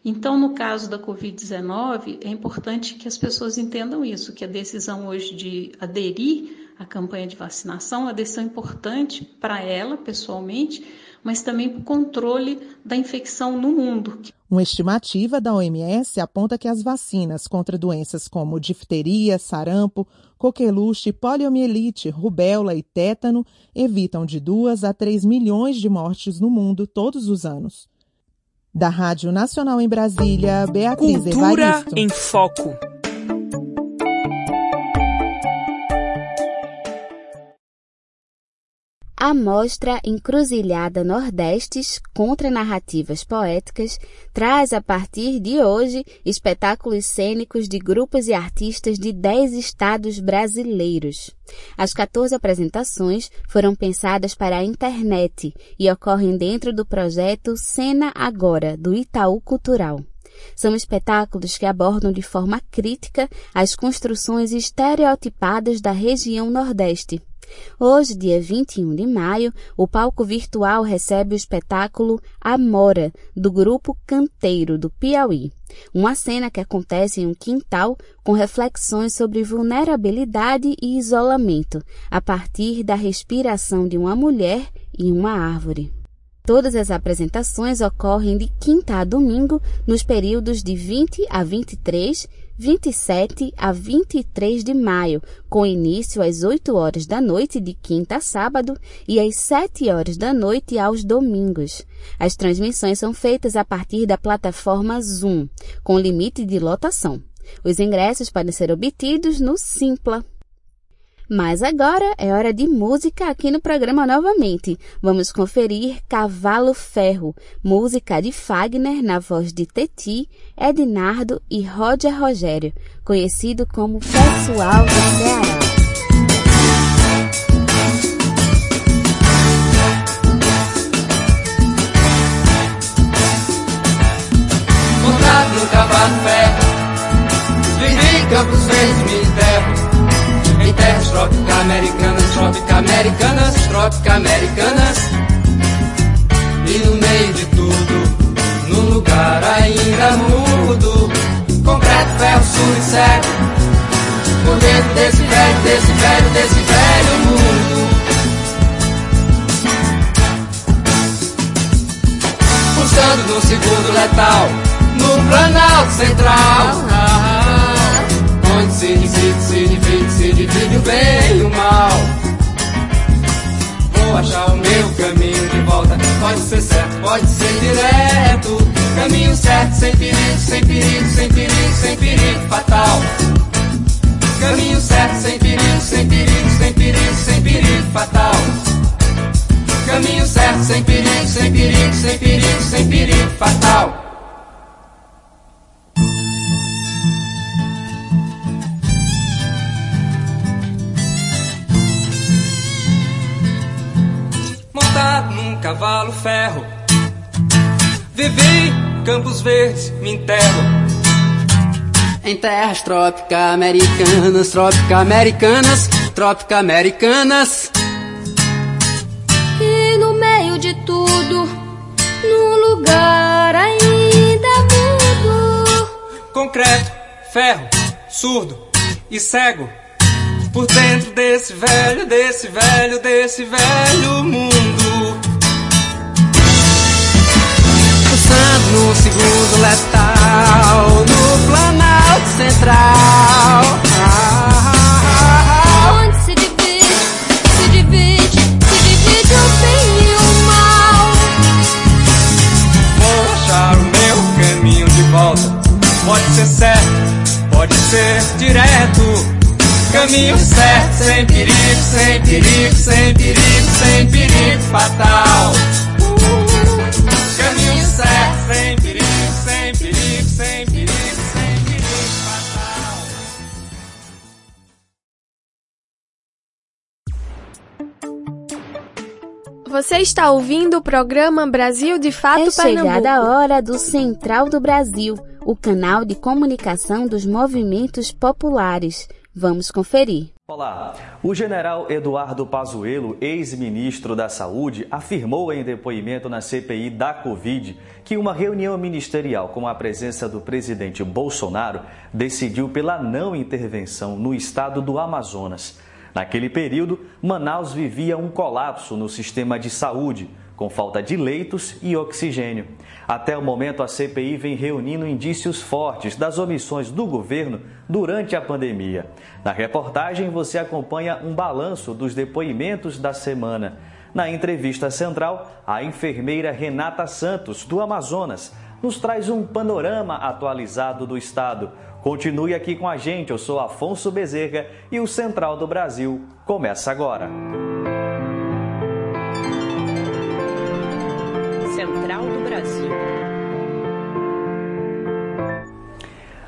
Então, no caso da Covid-19, é importante que as pessoas entendam isso, que a decisão hoje de aderir à campanha de vacinação é uma decisão importante para ela, pessoalmente, mas também para o controle da infecção no mundo. Uma estimativa da OMS aponta que as vacinas contra doenças como difteria, sarampo, coqueluche, poliomielite, rubéola e tétano evitam de 2 a 3 milhões de mortes no mundo todos os anos. Da Rádio Nacional em Brasília, Beatriz Cultura Evaristo. em Foco. A mostra Encruzilhada Nordestes contra narrativas poéticas traz a partir de hoje espetáculos cênicos de grupos e artistas de 10 estados brasileiros. As 14 apresentações foram pensadas para a internet e ocorrem dentro do projeto Cena Agora, do Itaú Cultural. São espetáculos que abordam de forma crítica as construções estereotipadas da região Nordeste. Hoje, dia 21 de maio, o palco virtual recebe o espetáculo Amora, do grupo Canteiro do Piauí. Uma cena que acontece em um quintal com reflexões sobre vulnerabilidade e isolamento, a partir da respiração de uma mulher e uma árvore. Todas as apresentações ocorrem de quinta a domingo nos períodos de 20 a 23, 27 a 23 de maio, com início às 8 horas da noite de quinta a sábado e às 7 horas da noite aos domingos. As transmissões são feitas a partir da plataforma Zoom, com limite de lotação. Os ingressos podem ser obtidos no Simpla. Mas agora é hora de música aqui no programa novamente. Vamos conferir Cavalo Ferro, música de Fagner na voz de Teti, Ednardo e Roger Rogério, conhecido como Pessoal do Ceará. Montado no cavalo ferro, vivi campos verdes, me enterro em terras trópicas americanas, trópicas americanas, trópicas americanas. E no meio de tudo, num lugar ainda mudo, concreto, ferro, sul e cego. Por dentro desse velho, desse velho, desse velho mundo. Pulsando no segundo letal, no Planalto Central divide, o bem e o mal. Vou achar o meu caminho de volta, pode ser certo, pode ser direto. Caminho certo, sem perigo, sem perigo, sem perigo, sem perigo fatal. Caminho certo, sem perigo, sem perigo, sem perigo, sem perigo fatal. Caminho certo, sem perigo, sem perigo, sem perigo, sem perigo fatal. Cavalo ferro. Vivi campos verdes, me enterro. Em terras trópicas americanas, trópicas americanas, trópicas americanas. E no meio de tudo, num lugar ainda mudo. Concreto, ferro, surdo e cego por dentro desse velho, desse velho, desse velho mundo. No segundo letal, no Planalto Central. Onde se divide, se divide, se divide o bem e o mal. Vou achar o meu caminho de volta. Pode ser certo, pode ser direto. Caminho certo, sem perigo, sem perigo, sem perigo, sem perigo fatal. Você está ouvindo o programa Brasil de Fato É Pernambuco. chegada a hora do Central do Brasil, o canal de comunicação dos movimentos populares. Vamos conferir. Olá. O general Eduardo Pazuello, ex-ministro da Saúde, afirmou em depoimento na CPI da Covid que uma reunião ministerial com a presença do presidente Bolsonaro decidiu pela não intervenção no estado do Amazonas. Naquele período, Manaus vivia um colapso no sistema de saúde, com falta de leitos e oxigênio. Até o momento, a CPI vem reunindo indícios fortes das omissões do governo durante a pandemia. Na reportagem, você acompanha um balanço dos depoimentos da semana. Na entrevista central, a enfermeira Renata Santos, do Amazonas, nos traz um panorama atualizado do estado. Continue aqui com a gente, eu sou Afonso Bezerra e o Central do Brasil começa agora. Central do Brasil.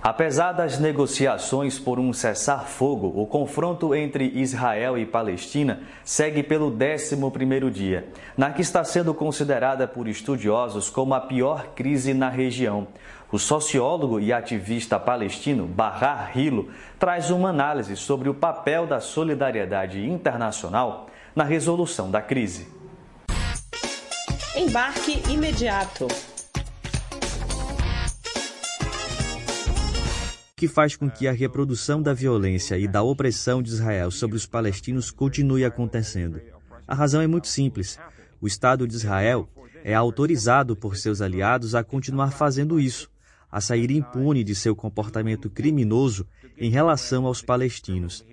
Apesar das negociações por um cessar-fogo, o confronto entre Israel e Palestina segue pelo 11º dia, na que está sendo considerada por estudiosos como a pior crise na região. O sociólogo e ativista palestino Bahar Hilo traz uma análise sobre o papel da solidariedade internacional na resolução da crise. Embarque imediato. que faz com que a reprodução da violência e da opressão de Israel sobre os palestinos continue acontecendo. A razão é muito simples. O Estado de Israel é autorizado por seus aliados a continuar fazendo isso, a sair impune de seu comportamento criminoso em relação aos palestinos.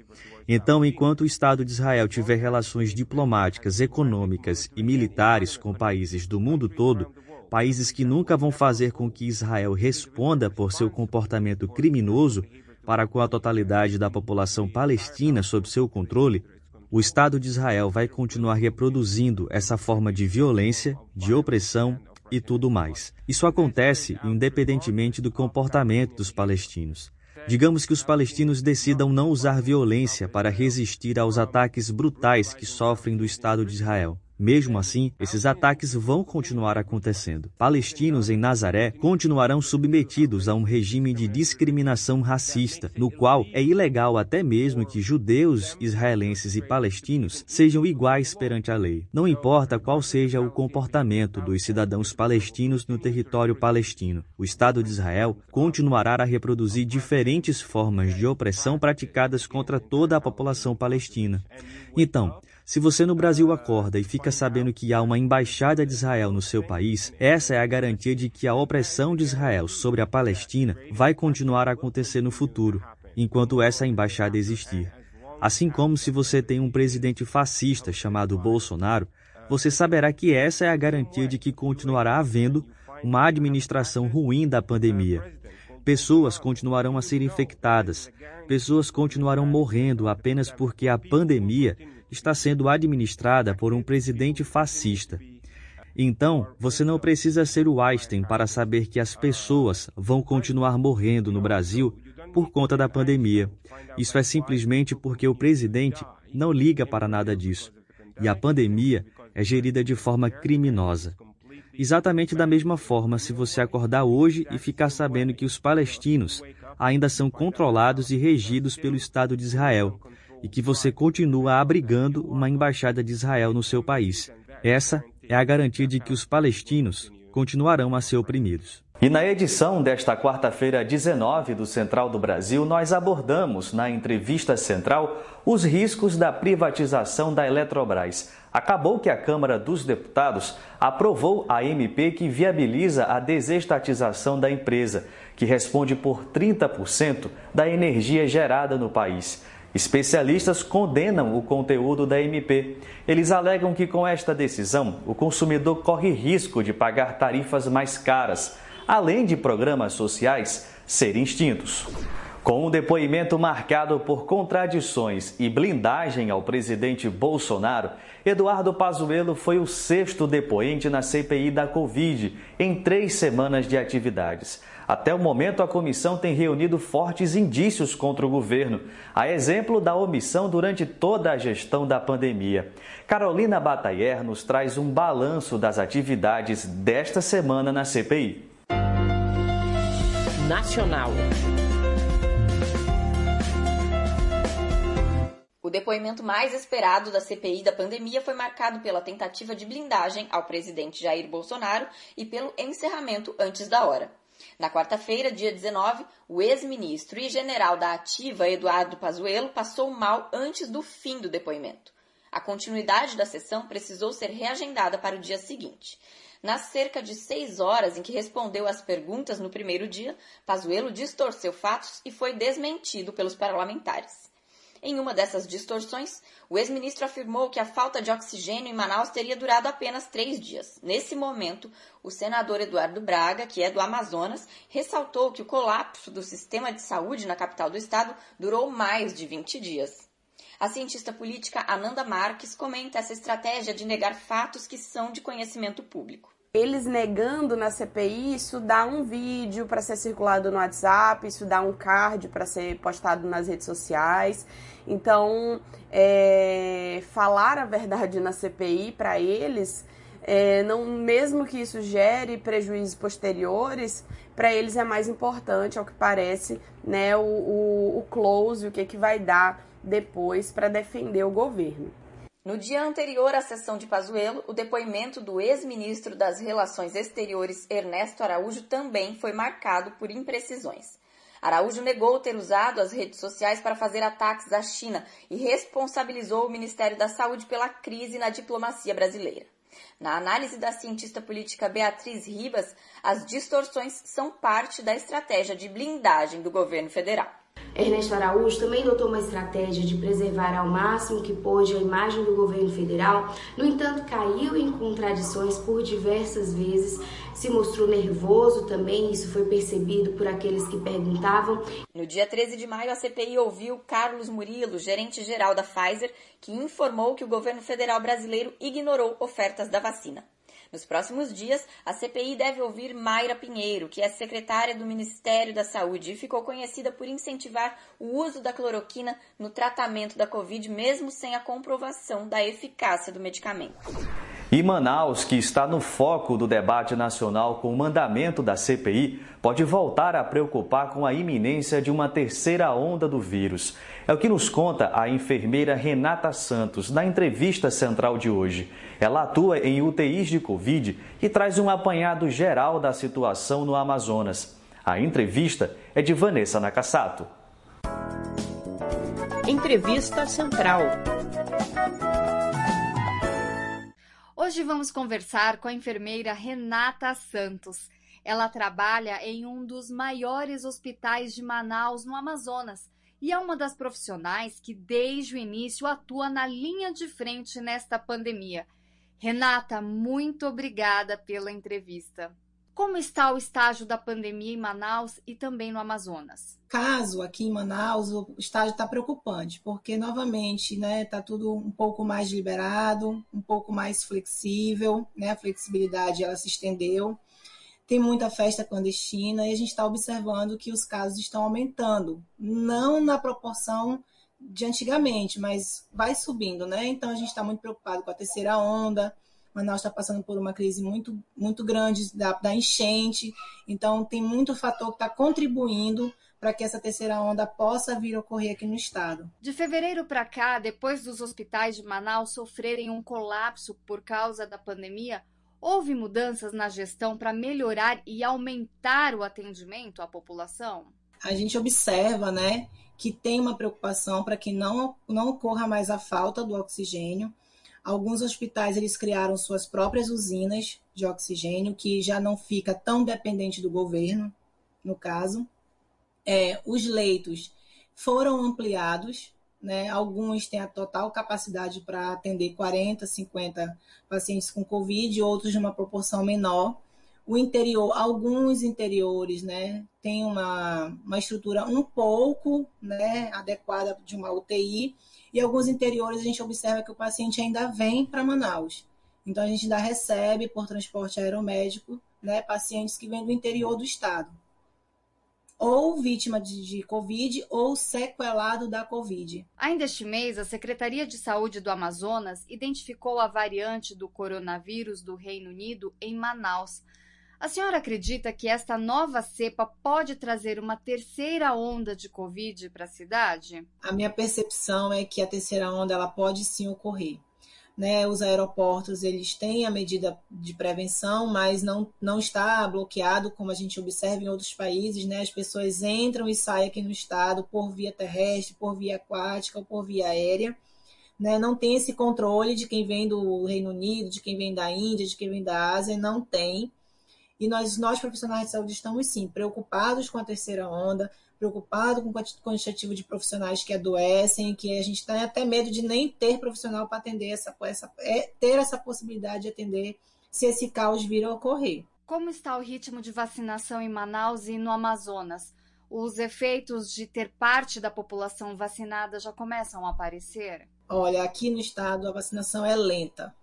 Então, enquanto o Estado de Israel tiver relações diplomáticas, econômicas e militares com países do mundo todo, países que nunca vão fazer com que Israel responda por seu comportamento criminoso, para com a totalidade da população palestina sob seu controle, o Estado de Israel vai continuar reproduzindo essa forma de violência, de opressão e tudo mais. Isso acontece independentemente do comportamento dos palestinos. Digamos que os palestinos decidam não usar violência para resistir aos ataques brutais que sofrem do Estado de Israel. Mesmo assim, esses ataques vão continuar acontecendo. Palestinos em Nazaré continuarão submetidos a um regime de discriminação racista, no qual é ilegal até mesmo que judeus, israelenses e palestinos sejam iguais perante a lei. Não importa qual seja o comportamento dos cidadãos palestinos no território palestino, o Estado de Israel continuará a reproduzir diferentes formas de opressão praticadas contra toda a população palestina. Então, se você no Brasil acorda e fica sabendo que há uma embaixada de Israel no seu país, essa é a garantia de que a opressão de Israel sobre a Palestina vai continuar a acontecer no futuro, enquanto essa embaixada existir. Assim como se você tem um presidente fascista chamado Bolsonaro, você saberá que essa é a garantia de que continuará havendo uma administração ruim da pandemia. Pessoas continuarão a ser infectadas, pessoas continuarão morrendo apenas porque a pandemia está sendo administrada por um presidente fascista. Então, você não precisa ser o Einstein para saber que as pessoas vão continuar morrendo no Brasil por conta da pandemia. Isso é simplesmente porque o presidente não liga para nada disso. E a pandemia é gerida de forma criminosa. Exatamente da mesma forma, se você acordar hoje e ficar sabendo que os palestinos ainda são controlados e regidos pelo Estado de Israel, e que você continua abrigando uma embaixada de Israel no seu país. Essa é a garantia de que os palestinos continuarão a ser oprimidos. E na edição desta quarta-feira 19 do Central do Brasil, nós abordamos na entrevista central os riscos da privatização da Eletrobras. Acabou que a Câmara dos Deputados aprovou a MP que viabiliza a desestatização da empresa, que responde por 30% da energia gerada no país. Especialistas condenam o conteúdo da MP. Eles alegam que com esta decisão, o consumidor corre risco de pagar tarifas mais caras, além de programas sociais serem extintos. Com um depoimento marcado por contradições e blindagem ao presidente Bolsonaro, Eduardo Pazuello foi o sexto depoente na CPI da Covid em três semanas de atividades. Até o momento, a comissão tem reunido fortes indícios contra o governo, a exemplo da omissão durante toda a gestão da pandemia. Carolina Batayer nos traz um balanço das atividades desta semana na CPI. Nacional. O depoimento mais esperado da CPI da pandemia foi marcado pela tentativa de blindagem ao presidente Jair Bolsonaro e pelo encerramento antes da hora. Na quarta-feira, dia 19, o ex-ministro e general da Ativa, Eduardo Pazuello, passou mal antes do fim do depoimento. A continuidade da sessão precisou ser reagendada para o dia seguinte. Nas cerca de seis horas em que respondeu às perguntas no primeiro dia, Pazuello distorceu fatos e foi desmentido pelos parlamentares. Em uma dessas distorções, o ex-ministro afirmou que a falta de oxigênio em Manaus teria durado apenas três dias. Nesse momento, o senador Eduardo Braga, que é do Amazonas, ressaltou que o colapso do sistema de saúde na capital do estado durou mais de 20 dias. A cientista política Ananda Marques comenta essa estratégia de negar fatos que são de conhecimento público eles negando na CPI, isso dá um vídeo para ser circulado no WhatsApp, isso dá um card para ser postado nas redes sociais. Então, é, falar a verdade na CPI para eles, é, não, mesmo que isso gere prejuízos posteriores, para eles é mais importante, ao que parece, né, o, o, o close, o que, que vai dar depois para defender o governo. No dia anterior à sessão de Pazuello, o depoimento do ex-ministro das Relações Exteriores, Ernesto Araújo, também foi marcado por imprecisões. Araújo negou ter usado as redes sociais para fazer ataques à China e responsabilizou o Ministério da Saúde pela crise na diplomacia brasileira. Na análise da cientista política Beatriz Ribas, as distorções são parte da estratégia de blindagem do governo federal. Ernesto Araújo também adotou uma estratégia de preservar ao máximo que pôde a imagem do governo federal, no entanto, caiu em contradições por diversas vezes, se mostrou nervoso também, isso foi percebido por aqueles que perguntavam. No dia 13 de maio, a CPI ouviu Carlos Murilo, gerente-geral da Pfizer, que informou que o governo federal brasileiro ignorou ofertas da vacina. Nos próximos dias, a CPI deve ouvir Mayra Pinheiro, que é secretária do Ministério da Saúde e ficou conhecida por incentivar o uso da cloroquina no tratamento da Covid, mesmo sem a comprovação da eficácia do medicamento. E Manaus, que está no foco do debate nacional com o mandamento da CPI, pode voltar a preocupar com a iminência de uma terceira onda do vírus. É o que nos conta a enfermeira Renata Santos na entrevista central de hoje. Ela atua em UTIs de Covid e traz um apanhado geral da situação no Amazonas. A entrevista é de Vanessa Nakassato. Entrevista Central. Hoje vamos conversar com a enfermeira Renata Santos. Ela trabalha em um dos maiores hospitais de Manaus, no Amazonas, e é uma das profissionais que desde o início atua na linha de frente nesta pandemia. Renata, muito obrigada pela entrevista. Como está o estágio da pandemia em Manaus e também no Amazonas? Caso aqui em Manaus, o estágio está preocupante, porque novamente né, está tudo um pouco mais liberado, um pouco mais flexível, né, a flexibilidade ela se estendeu. Tem muita festa clandestina e a gente está observando que os casos estão aumentando, não na proporção de antigamente, mas vai subindo, né? Então a gente está muito preocupado com a terceira onda, Manaus está passando por uma crise muito, muito grande da, da enchente, então tem muito fator que está contribuindo para que essa terceira onda possa vir a ocorrer aqui no estado. De fevereiro para cá, depois dos hospitais de Manaus sofrerem um colapso por causa da pandemia, houve mudanças na gestão para melhorar e aumentar o atendimento à população? A gente observa, né, que tem uma preocupação para que não, não ocorra mais a falta do oxigênio. Alguns hospitais eles criaram suas próprias usinas de oxigênio, que já não fica tão dependente do governo, no caso. É, os leitos foram ampliados, né? alguns têm a total capacidade para atender 40, 50 pacientes com Covid, outros de uma proporção menor. O interior, alguns interiores, né, tem uma, uma estrutura um pouco né, adequada de uma UTI, e alguns interiores a gente observa que o paciente ainda vem para Manaus. Então a gente ainda recebe por transporte aeromédico né, pacientes que vêm do interior do estado. Ou vítima de, de, Covid ou sequelado da Covid. Ainda este mês, a Secretaria de Saúde do Amazonas identificou a variante do coronavírus do Reino Unido em Manaus. A senhora acredita que esta nova cepa pode trazer uma terceira onda de Covid para a cidade? A minha percepção é que a terceira onda ela pode sim ocorrer. Né, os aeroportos eles têm a medida de prevenção, mas não, não está bloqueado como a gente observa em outros países. Né, as pessoas entram e saem aqui no estado por via terrestre, por via aquática ou por via aérea. Né, não tem esse controle de quem vem do Reino Unido, de quem vem da Índia, de quem vem da Ásia, não tem. E nós, nós profissionais de saúde, estamos sim preocupados com a terceira onda, preocupados com o quantitativo de profissionais que adoecem, que a gente tem até medo de nem ter profissional para atender essa, essa é, ter essa possibilidade de atender se esse caos vir a ocorrer. Como está o ritmo de vacinação em Manaus e no Amazonas? Os efeitos de ter parte da população vacinada já começam a aparecer? Olha, aqui no estado a vacinação é lenta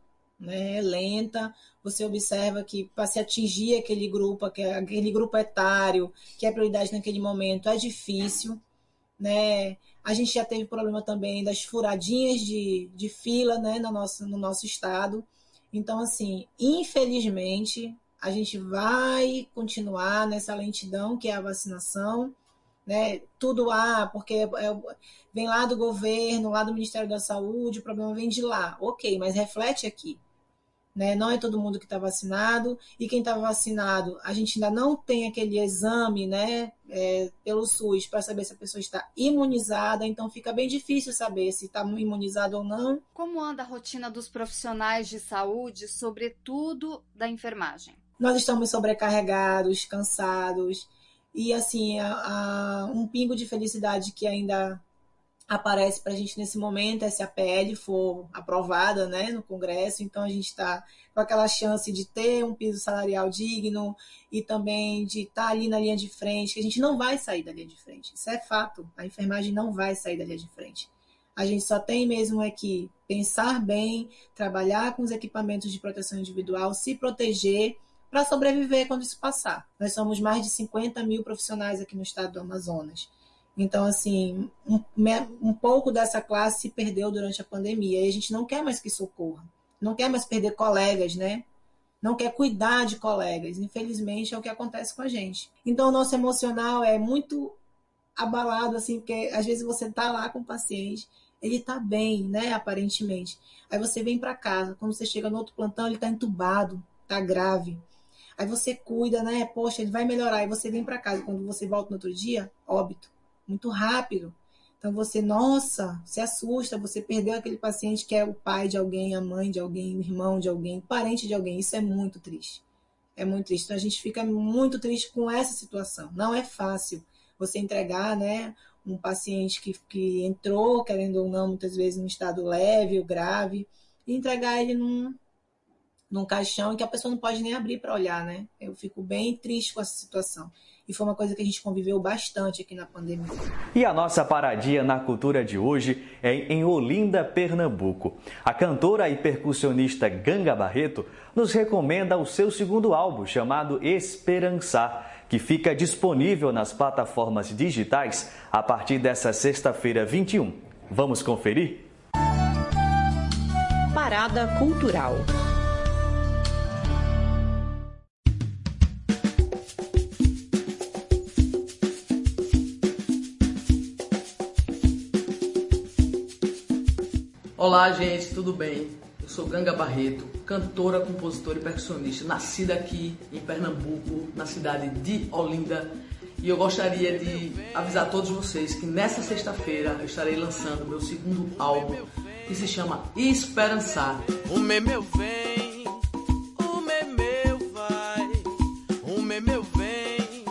né, lenta, você observa que para se atingir aquele grupo, aquele grupo etário, que é prioridade naquele momento, é difícil, né? A gente já teve problema também das furadinhas de, de fila, né, no nosso, no nosso estado. Então, assim, infelizmente, a gente vai continuar nessa lentidão que é a vacinação, né? Tudo há, porque é, é, vem lá do governo, lá do Ministério da Saúde, o problema vem de lá. Ok, mas reflete aqui. Né? Não é todo mundo que está vacinado, e quem está vacinado, a gente ainda não tem aquele exame né, é, pelo SUS para saber se a pessoa está imunizada, então fica bem difícil saber se está imunizado ou não. Como anda a rotina dos profissionais de saúde, sobretudo da enfermagem? Nós estamos sobrecarregados, cansados, E assim, a, a, um pingo de felicidade que ainda aparece para a gente nesse momento é se a PL for aprovada né, no Congresso, então a gente está com aquela chance de ter um piso salarial digno e também de estar tá ali na linha de frente, que a gente não vai sair da linha de frente. Isso é fato, a enfermagem não vai sair da linha de frente. A gente só tem mesmo é que pensar bem, trabalhar com os equipamentos de proteção individual, se proteger para sobreviver quando isso passar. Nós somos mais de 50 mil profissionais aqui no estado do Amazonas. Então, assim, um, um pouco dessa classe se perdeu durante a pandemia e a gente não quer mais que isso ocorra. Não quer mais perder colegas, né? Não quer cuidar de colegas. Infelizmente, é o que acontece com a gente. Então, o nosso emocional é muito abalado, assim, porque às vezes você tá lá com o paciente, ele tá bem, né, aparentemente. Aí você vem para casa, quando você chega no outro plantão, ele tá entubado, tá grave. Aí você cuida, né? Poxa, ele vai melhorar. Aí você vem para casa. Quando você volta no outro dia, óbito muito rápido. Então você, nossa, se assusta, você perdeu aquele paciente que é o pai de alguém, a mãe de alguém, o irmão de alguém, parente de alguém. Isso é muito triste. É muito triste. Então a gente fica muito triste com essa situação. Não é fácil você entregar, né, um paciente que, que entrou, querendo ou não, muitas vezes em estado leve ou grave, e entregar ele num, num caixão que a pessoa não pode nem abrir para olhar, né? Eu fico bem triste com essa situação e foi uma coisa que a gente conviveu bastante aqui na pandemia. E a nossa paradinha na cultura de hoje é em Olinda, Pernambuco. A cantora e percussionista Ganga Barreto nos recomenda o seu segundo álbum chamado Esperançar, que fica disponível nas plataformas digitais a partir dessa sexta-feira 21. Vamos conferir? Parada Cultural. Olá, gente, tudo bem? Eu sou Ganga Barreto, cantora, compositora e percussionista, nascida aqui em Pernambuco, na cidade de Olinda. E eu gostaria de avisar a todos vocês que nessa sexta-feira eu estarei lançando meu segundo álbum, que se chama Esperançar. O memeu vem, o memeu vai, o memeu vem,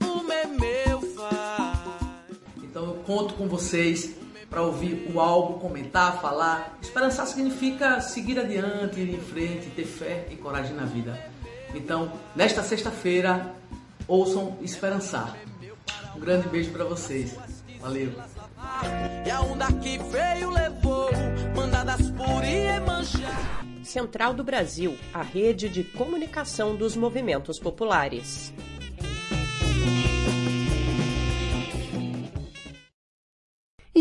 o memeu vai. Então eu conto com vocês para ouvir o álbum, comentar, falar. Esperançar significa seguir adiante, ir em frente, ter fé e coragem na vida. Então, nesta sexta-feira, ouçam Esperançar. Um grande beijo para vocês. Valeu. E a onda que veio levou, mandadas por Iemanjá. Central do Brasil, a rede de comunicação dos movimentos populares.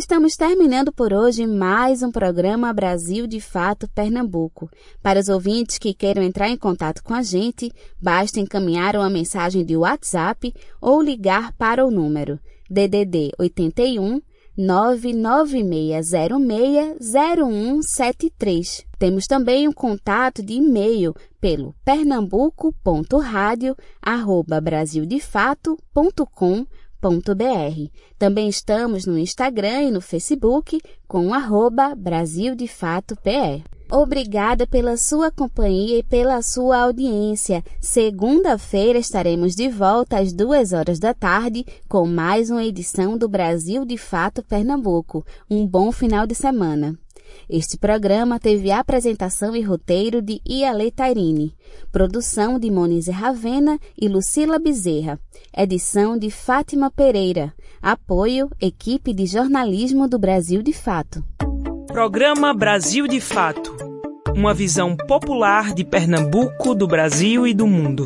Estamos terminando por hoje mais um programa Brasil de Fato Pernambuco. Para os ouvintes que queiram entrar em contato com a gente, basta encaminhar uma mensagem de WhatsApp ou ligar para o número DDD 81 996060173. Temos também um contato de e-mail pelo pernambuco.radio@brasildefato.com.br também estamos no Instagram e no Facebook com arroba Brasil de Fato PE. Obrigada pela sua companhia e pela sua audiência. Segunda-feira estaremos de volta às duas horas da tarde com mais uma edição do Brasil de Fato Pernambuco. Um bom final de semana. Este programa teve apresentação e roteiro de Iale Tairini, produção de Monize Ravena e Lucila Bezerra, edição de Fátima Pereira, apoio equipe de jornalismo do Brasil de Fato. Programa Brasil de Fato. Uma visão popular de Pernambuco, do Brasil e do mundo.